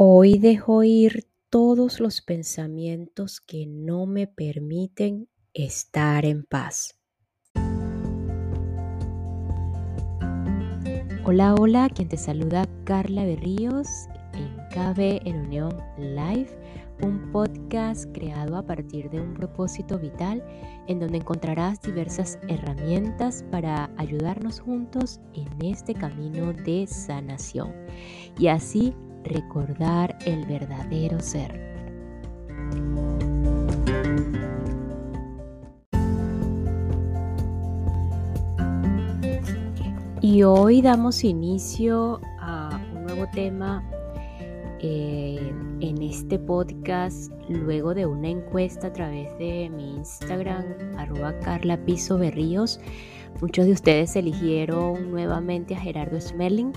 Hoy dejo ir todos los pensamientos que no me permiten estar en paz. Hola, hola, quien te saluda Carla Berríos en KB en Unión Live, un podcast creado a partir de un propósito vital en donde encontrarás diversas herramientas para ayudarnos juntos en este camino de sanación y así recordar el verdadero ser. Y hoy damos inicio a un nuevo tema eh, en este podcast luego de una encuesta a través de mi Instagram, arroba Carla Piso Berríos. Muchos de ustedes eligieron nuevamente a Gerardo Smelling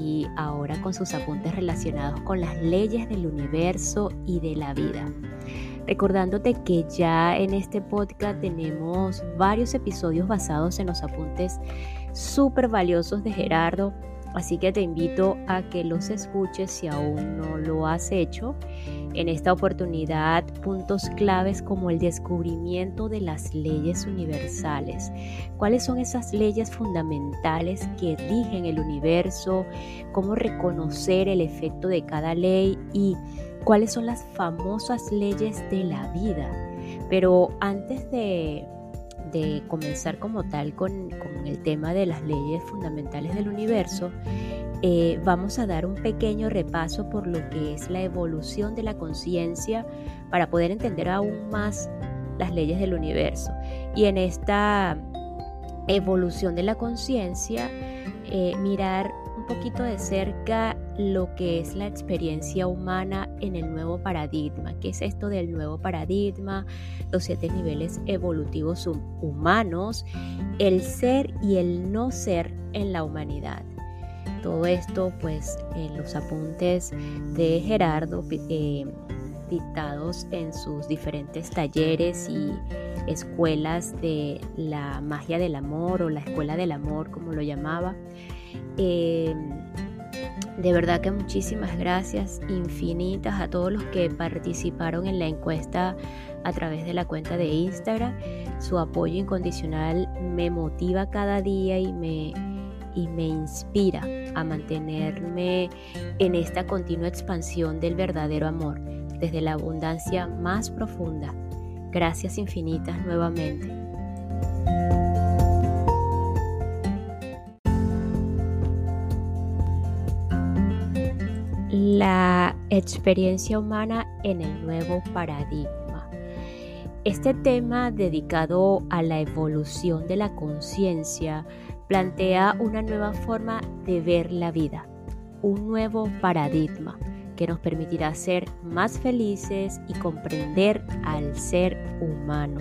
y ahora con sus apuntes relacionados con las leyes del universo y de la vida. Recordándote que ya en este podcast tenemos varios episodios basados en los apuntes súper valiosos de Gerardo Así que te invito a que los escuches si aún no lo has hecho. En esta oportunidad, puntos claves como el descubrimiento de las leyes universales. ¿Cuáles son esas leyes fundamentales que rigen el universo? ¿Cómo reconocer el efecto de cada ley? ¿Y cuáles son las famosas leyes de la vida? Pero antes de de comenzar como tal con, el tema de las leyes fundamentales del universo, eh, vamos a dar un pequeño repaso por lo que es la evolución de la conciencia para poder entender aún más las leyes del universo. Y en esta evolución de la conciencia, eh, mirar poquito de cerca lo que es la experiencia humana en el nuevo paradigma. ¿Qué es esto del nuevo paradigma? Los siete niveles evolutivos humanos, el ser y el no ser en la humanidad. Todo esto pues en los apuntes de Gerardo eh, dictados en sus diferentes talleres y escuelas de la magia del amor o la escuela del amor como lo llamaba. Eh, de verdad que muchísimas gracias infinitas a todos los que participaron en la encuesta a través de la cuenta de Instagram. Su apoyo incondicional me motiva cada día y me, y me inspira a mantenerme en esta continua expansión del verdadero amor, desde la abundancia más profunda. Gracias infinitas nuevamente. La experiencia humana en el nuevo paradigma. Este tema dedicado a la evolución de la conciencia plantea una nueva forma de ver la vida, un nuevo paradigma que nos permitirá ser más felices y comprender al ser humano.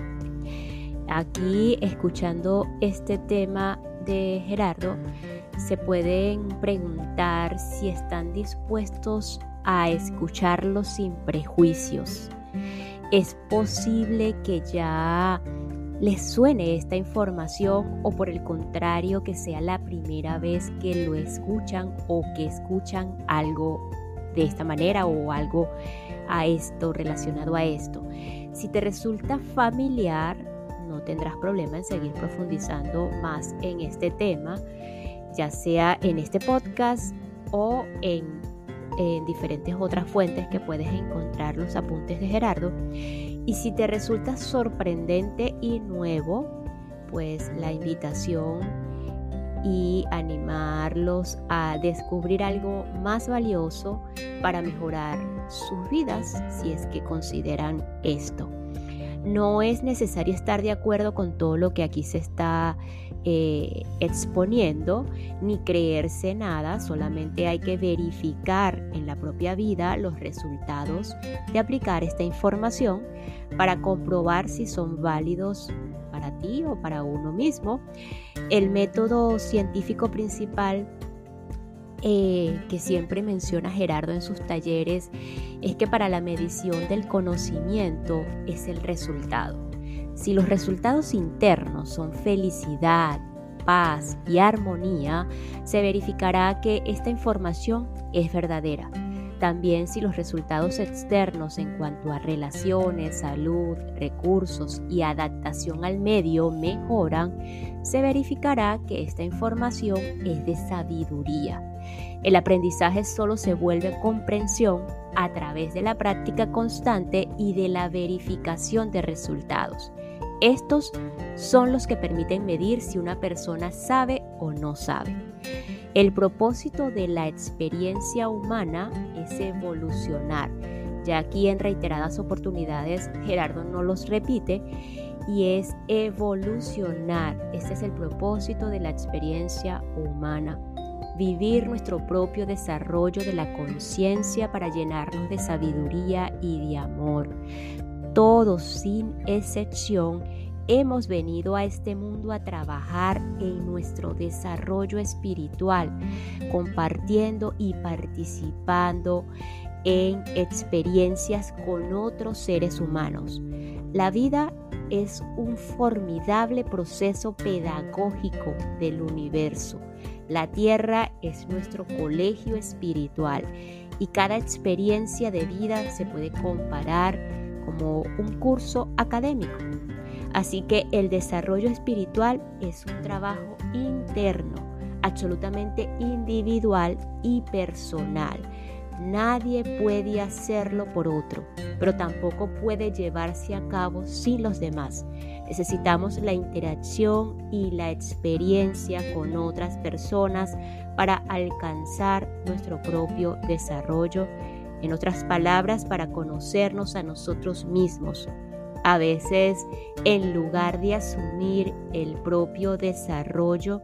Aquí, escuchando este tema de Gerardo, se pueden preguntar si están dispuestos a escucharlo sin prejuicios. Es posible que ya les suene esta información o por el contrario que sea la primera vez que lo escuchan o que escuchan algo de esta manera o algo a esto relacionado a esto. Si te resulta familiar, no tendrás problema en seguir profundizando más en este tema ya sea en este podcast o en, diferentes otras fuentes que puedes encontrar los apuntes de Gerardo. Y si te resulta sorprendente y nuevo, pues la invitación y animarlos a descubrir algo más valioso para mejorar sus vidas si es que consideran esto. No es necesario estar de acuerdo con todo lo que aquí se está eh, exponiendo ni creerse nada, solamente hay que verificar en la propia vida los resultados de aplicar esta información para comprobar si son válidos para ti o para uno mismo. El método científico principal eh, que siempre menciona Gerardo en sus talleres es que para la medición del conocimiento es el resultado. Si los resultados internos son felicidad, paz y armonía, se verificará que esta información es verdadera. También si los resultados externos en cuanto a relaciones, salud, recursos y adaptación al medio mejoran, se verificará que esta información es de sabiduría. El aprendizaje solo se vuelve comprensión a través de la práctica constante y de la verificación de resultados. Estos son los que permiten medir si una persona sabe o no sabe. El propósito de la experiencia humana es evolucionar. Ya aquí en reiteradas oportunidades Gerardo no los repite y es evolucionar. Este es el propósito de la experiencia humana. Vivir nuestro propio desarrollo de la conciencia para llenarnos de sabiduría y de amor. Todos sin excepción hemos venido a este mundo a trabajar en nuestro desarrollo espiritual, compartiendo y participando en experiencias con otros seres humanos. La vida es un formidable proceso pedagógico del universo. La tierra es nuestro colegio espiritual y cada experiencia de vida se puede comparar como un curso académico. Así que el desarrollo espiritual es un trabajo interno, absolutamente individual y personal. Nadie puede hacerlo por otro, pero tampoco puede llevarse a cabo sin los demás. Necesitamos la interacción y la experiencia con otras personas para alcanzar nuestro propio desarrollo. En otras palabras, para conocernos a nosotros mismos a veces, en lugar de asumir el propio desarrollo,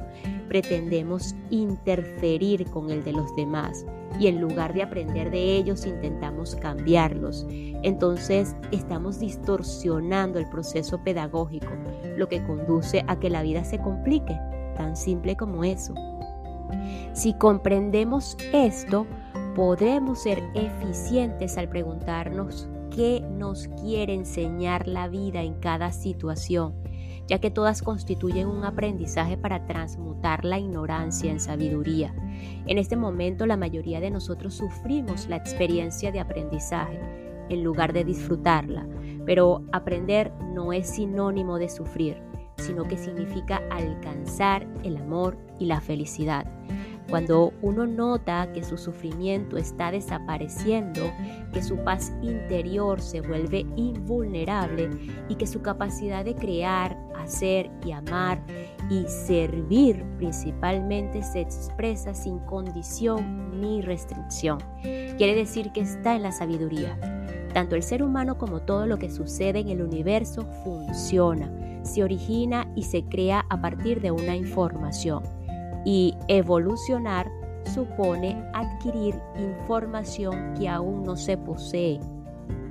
pretendemos interferir con el de los demás y en lugar de aprender de ellos intentamos cambiarlos. Entonces estamos distorsionando el proceso pedagógico, lo que conduce a que la vida se complique, tan simple como eso. Si comprendemos esto, podremos ser eficientes al preguntarnos qué nos quiere enseñar la vida en cada situación, ya que todas constituyen un aprendizaje para transmutar la ignorancia en sabiduría. En este momento la mayoría de nosotros sufrimos la experiencia de aprendizaje en lugar de disfrutarla, pero aprender no es sinónimo de sufrir, sino que significa alcanzar el amor y la felicidad. Cuando uno nota que su sufrimiento está desapareciendo, que su paz interior se vuelve invulnerable y que su capacidad de crear, hacer y amar y servir principalmente se expresa sin condición ni restricción. Quiere decir que está en la sabiduría. Tanto el ser humano como todo lo que sucede en el universo funciona, se origina y se crea a partir de una información y evolucionar supone adquirir información que aún no se posee.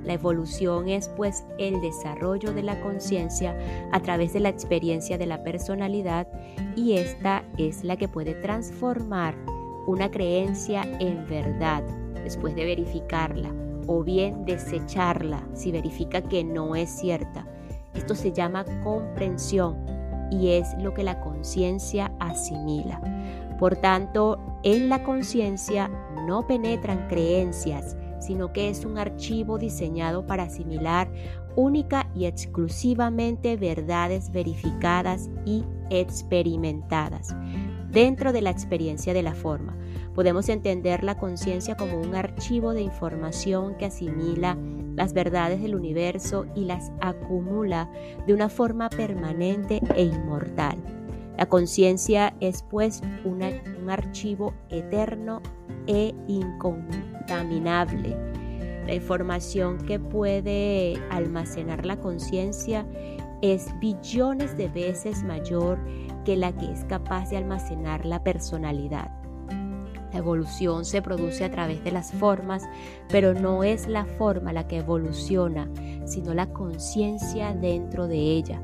La evolución es pues el desarrollo de la conciencia a través de la experiencia de la personalidad y esta es la que puede transformar una creencia en verdad después de verificarla o bien desecharla si verifica que no es cierta. Esto se llama comprensión y es lo que la conciencia asimila. Por tanto, en la conciencia no penetran creencias, sino que es un archivo diseñado para asimilar única y exclusivamente verdades verificadas y experimentadas dentro de la experiencia de la forma. Podemos entender la conciencia como un archivo de información que asimila las verdades del universo y las acumula de una forma permanente e inmortal. La conciencia es pues un archivo eterno e incontaminable. La información que puede almacenar la conciencia es billones de veces mayor que la que es capaz de almacenar la personalidad. La evolución se produce a través de las formas, pero no es la forma la que evoluciona, sino la conciencia dentro de ella.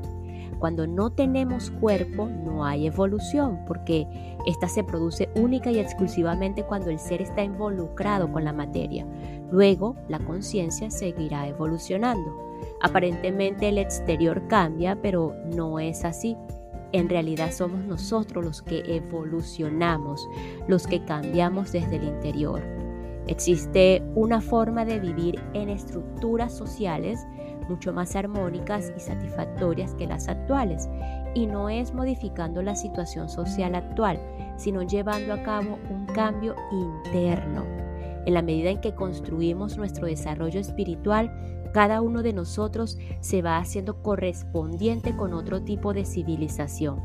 Cuando no tenemos cuerpo no hay evolución, porque esta se produce única y exclusivamente cuando el ser está involucrado con la materia. Luego, la conciencia seguirá evolucionando. Aparentemente el exterior cambia, pero no es así en realidad somos nosotros los que evolucionamos, los que cambiamos desde el interior. Existe una forma de vivir en estructuras sociales mucho más armónicas y satisfactorias que las actuales, y no es modificando la situación social actual, sino llevando a cabo un cambio interno. En la medida en que construimos nuestro desarrollo espiritual, cada uno de nosotros se va haciendo correspondiente con otro tipo de civilización.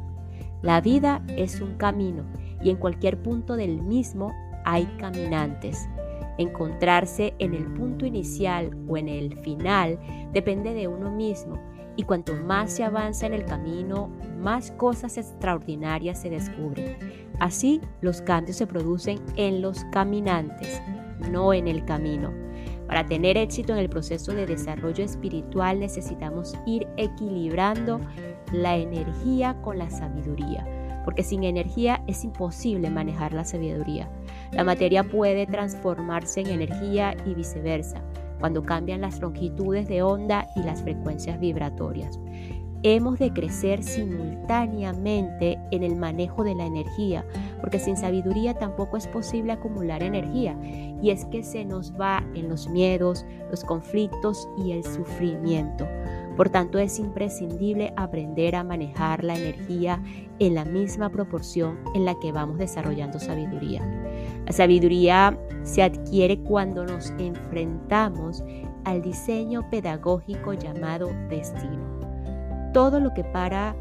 La vida es un camino y en cualquier punto del mismo hay caminantes. Encontrarse en el punto inicial o en el final depende de uno mismo y cuanto más se avanza en el camino, más cosas extraordinarias se descubren. Así, los cambios se producen en los caminantes, no en el camino. Para tener éxito en el proceso de desarrollo espiritual necesitamos ir equilibrando la energía con la sabiduría, porque sin energía es imposible manejar la sabiduría. La materia puede transformarse en energía y viceversa, cuando cambian las longitudes de onda y las frecuencias vibratorias. Hemos de crecer simultáneamente en el manejo de la energía, porque sin sabiduría tampoco es posible acumular energía, y es que se nos va en los miedos, los conflictos y el sufrimiento. Por tanto, es imprescindible aprender a manejar la energía en la misma proporción en la que vamos desarrollando sabiduría. La sabiduría se adquiere cuando nos enfrentamos al diseño pedagógico llamado destino. Todo lo que para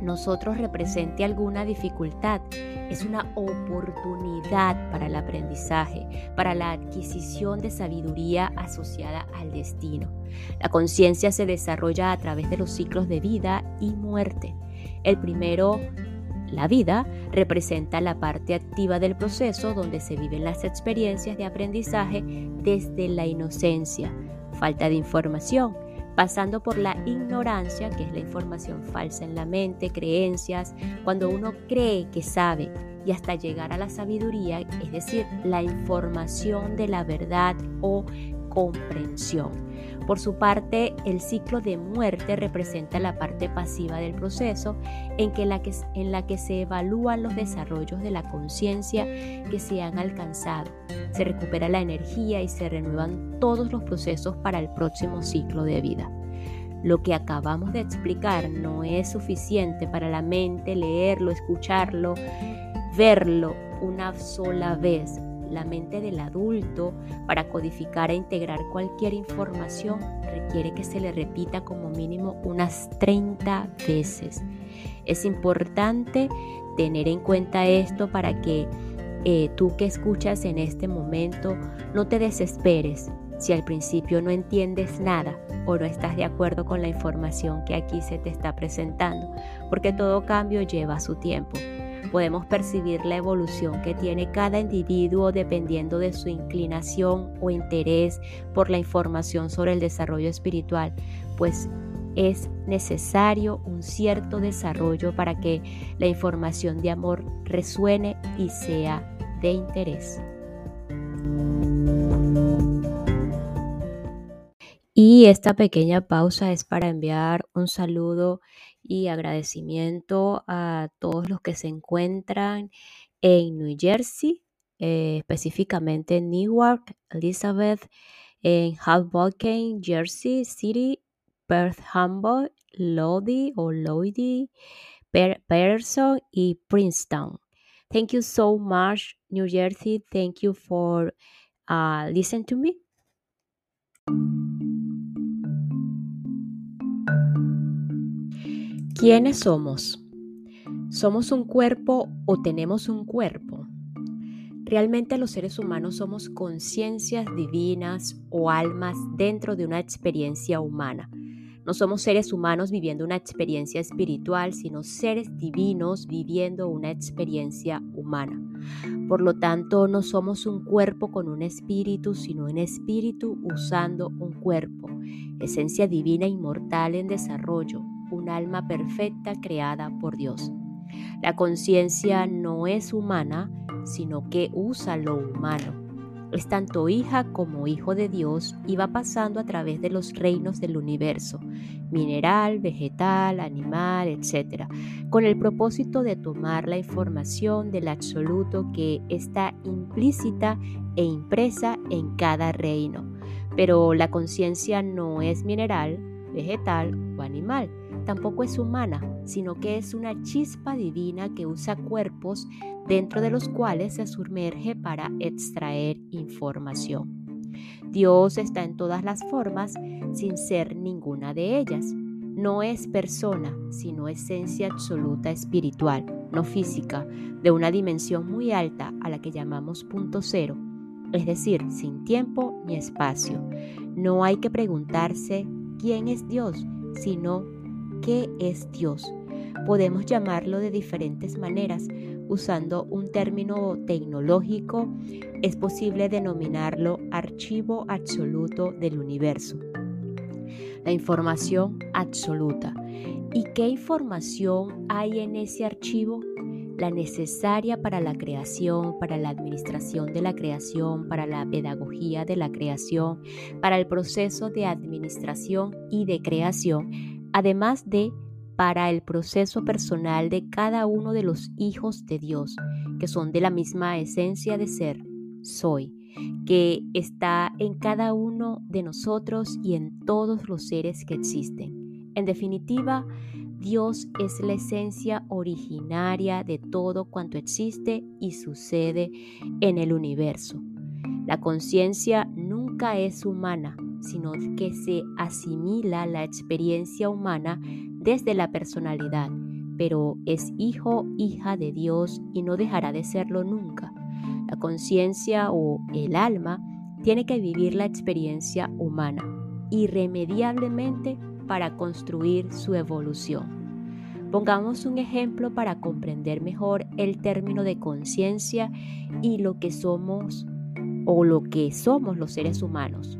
nosotros represente alguna dificultad es una oportunidad para el aprendizaje, para la adquisición de sabiduría asociada al destino. La conciencia se desarrolla a través de los ciclos de vida y muerte. El primero, la vida, representa la parte activa del proceso donde se viven las experiencias de aprendizaje desde la inocencia, falta de información, pasando por la ignorancia, que es la información falsa en la mente, creencias, cuando uno cree que sabe, y hasta llegar a la sabiduría, es decir, la información de la verdad o comprensión. Por su parte, el ciclo de muerte representa la parte pasiva del proceso en, que en la que se evalúan los desarrollos de la conciencia que se han alcanzado. Se recupera la energía y se renuevan todos los procesos para el próximo ciclo de vida. Lo que acabamos de explicar no es suficiente para la mente leerlo, escucharlo, verlo una sola vez la mente del adulto para codificar e integrar cualquier información requiere que se le repita como mínimo unas 30 veces. Es importante tener en cuenta esto para que eh, tú que escuchas en este momento no te desesperes si al principio no entiendes nada o no estás de acuerdo con la información que aquí se te está presentando, porque todo cambio lleva su tiempo podemos percibir la evolución que tiene cada individuo dependiendo de su inclinación o interés por la información sobre el desarrollo espiritual, pues es necesario un cierto desarrollo para que la información de amor resuene y sea de interés. Y esta pequeña pausa es para enviar un saludo y agradecimiento a todos los que se encuentran en New Jersey, eh, específicamente en Newark, Elizabeth, en Hoboken, Jersey City, Perth Humboldt, Lodi o Lodi, Pearson y Princeton. Thank you so much, New Jersey. Thank you for uh, listening to me. ¿Quiénes somos? ¿Somos un cuerpo o tenemos un cuerpo? Realmente los seres humanos somos conciencias divinas o almas dentro de una experiencia humana. No somos seres humanos viviendo una experiencia espiritual, sino seres divinos viviendo una experiencia humana. Por lo tanto, no somos un cuerpo con un espíritu, sino un espíritu usando un cuerpo, esencia divina inmortal en desarrollo, un alma perfecta creada por Dios. La conciencia no es humana, sino que usa lo humano. Es tanto hija como hijo de Dios y va pasando a través de los reinos del universo, mineral, vegetal, animal, etc., con el propósito de tomar la información del absoluto que está implícita e impresa en cada reino. Pero la conciencia no es mineral, vegetal o animal, tampoco es humana, sino que es una chispa divina que usa cuerpos dentro de los cuales se sumerge para extraer información. Dios está en todas las formas sin ser ninguna de ellas. No es persona, sino esencia absoluta espiritual, no física, de una dimensión muy alta a la que llamamos punto cero, es decir, sin tiempo ni espacio. No hay que preguntarse quién es Dios, sino ¿Qué es Dios? Podemos llamarlo de diferentes maneras. Usando un término tecnológico, es posible denominarlo archivo absoluto del universo. La información absoluta. ¿Y qué información hay en ese archivo? la necesaria para la creación, para la administración de la creación, para la pedagogía de la creación, para el proceso de administración y de creación además de para el proceso personal de cada uno de los hijos de Dios, que son de la misma esencia de ser, soy, que está en cada uno de nosotros y en todos los seres que existen. En definitiva, Dios es la esencia originaria de todo cuanto existe y sucede en el universo. La conciencia nunca es humana, sino que se asimila la experiencia humana desde la personalidad, pero es hijo, hija de Dios y no dejará de serlo nunca. La conciencia o el alma tiene que vivir la experiencia humana irremediablemente para construir su evolución. Pongamos un ejemplo para comprender mejor el término de conciencia y lo que somos o lo que somos los seres humanos.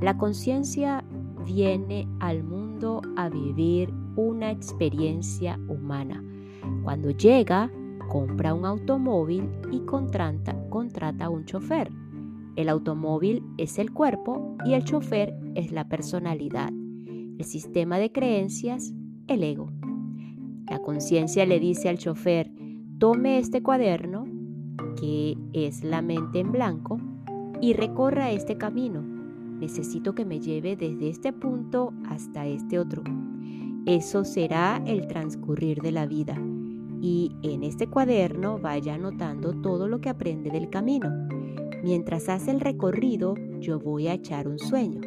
La conciencia viene al mundo a vivir una experiencia humana. Cuando llega, compra un automóvil y contrata, un chofer. El automóvil es el cuerpo y el chofer es la personalidad. El sistema de creencias, el ego. La conciencia le dice al chofer, tome este cuaderno, que es la mente en blanco, y recorra este camino necesito que me lleve desde este punto hasta este otro. Eso será el transcurrir de la vida. Y en este cuaderno vaya anotando todo lo que aprende del camino. Mientras hace el recorrido, yo voy a echar un sueño.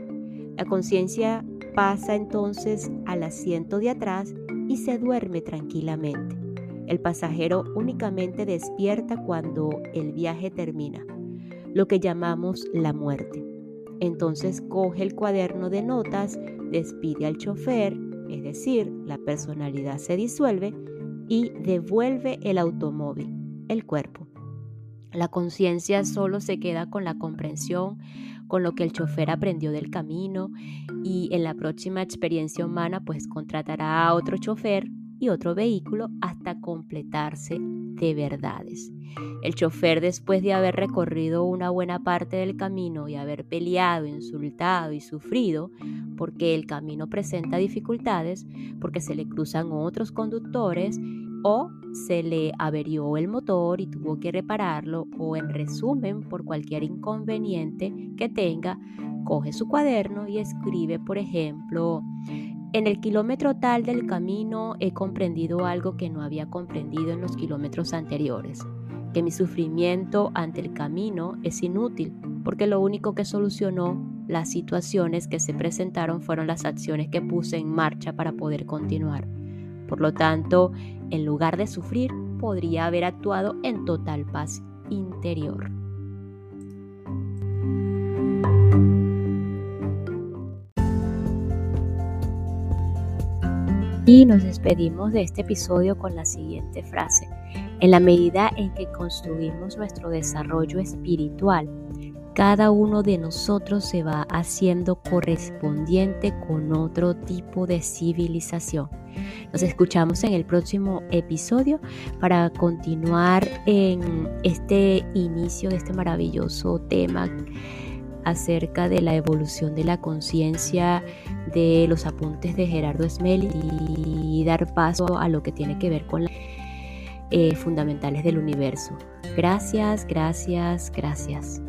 La conciencia pasa entonces al asiento de atrás y se duerme tranquilamente. El pasajero únicamente despierta cuando el viaje termina, lo que llamamos la muerte. Entonces coge el cuaderno de notas, despide al chofer, es decir, la personalidad se disuelve y devuelve el automóvil, el cuerpo. La conciencia solo se queda con la comprensión, con lo que el chofer aprendió del camino y en la próxima experiencia humana pues contratará a otro chofer y otro vehículo hasta completarse de verdades. El chofer, después de haber recorrido una buena parte del camino y haber peleado, insultado y sufrido, porque el camino presenta dificultades, porque se le cruzan otros conductores o se le averió el motor y tuvo que repararlo, o en resumen, por cualquier inconveniente que tenga, coge su cuaderno y escribe, por ejemplo, en el kilómetro tal del camino he comprendido algo que no había comprendido en los kilómetros anteriores, que mi sufrimiento ante el camino es inútil, porque lo único que solucionó las situaciones que se presentaron fueron las acciones que puse en marcha para poder continuar. Por lo tanto, en lugar de sufrir, podría haber actuado en total paz interior. Y nos despedimos de este episodio con la siguiente frase. En la medida en que construimos nuestro desarrollo espiritual, cada uno de nosotros se va haciendo correspondiente con otro tipo de civilización. Nos escuchamos en el próximo episodio para continuar en este inicio de este maravilloso tema acerca de la evolución de la conciencia de los apuntes de Gerardo Smelly y dar paso a lo que tiene que ver con las eh, fundamentales del universo. Gracias, gracias, gracias.